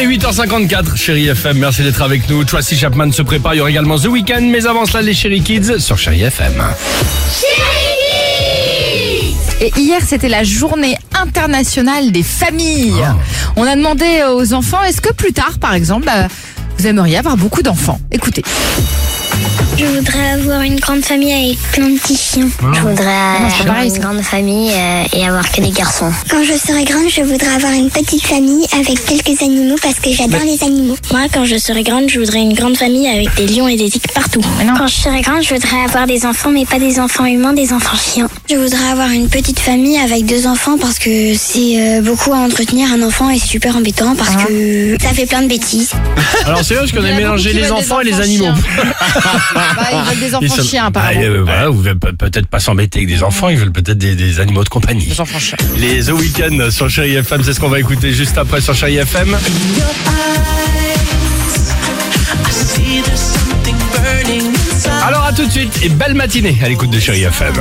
Allez, 8h54, chérie FM, merci d'être avec nous. Tracy Chapman se prépare, il y aura également The Weeknd, mais avant cela, les chéri Kids sur chérie FM. Et hier, c'était la journée internationale des familles. On a demandé aux enfants, est-ce que plus tard, par exemple, bah, vous aimeriez avoir beaucoup d'enfants? Écoutez. Je voudrais avoir une grande famille avec plein de petits chiens. Je voudrais non, c'est avoir une grande famille euh, et avoir que des garçons. Quand je serai grande, je voudrais avoir une petite famille avec quelques animaux parce que j'adore les animaux. Moi, quand je serai grande, je voudrais une grande famille avec des lions et des tigres partout. Quand je serai grande, je voudrais avoir des enfants, mais pas des enfants humains, des enfants chiens. Je voudrais avoir une petite famille avec deux enfants parce que c'est euh, beaucoup à entretenir un enfant et c'est super embêtant parce que ça fait plein de bêtises. Alors c'est vrai parce qu'on a mélangé les enfants et les animaux. Bah, ils veulent des enfants sont- chiens, Ah, apparemment. euh, voilà, vous peut-être pas s'embêter avec des enfants, ils veulent peut-être des, des animaux de compagnie. Des enfants chiens. Les The Weeknd sur Chérie FM, c'est ce qu'on va écouter juste après sur Chérie FM. Alors à tout de suite et belle matinée à l'écoute de Chérie FM.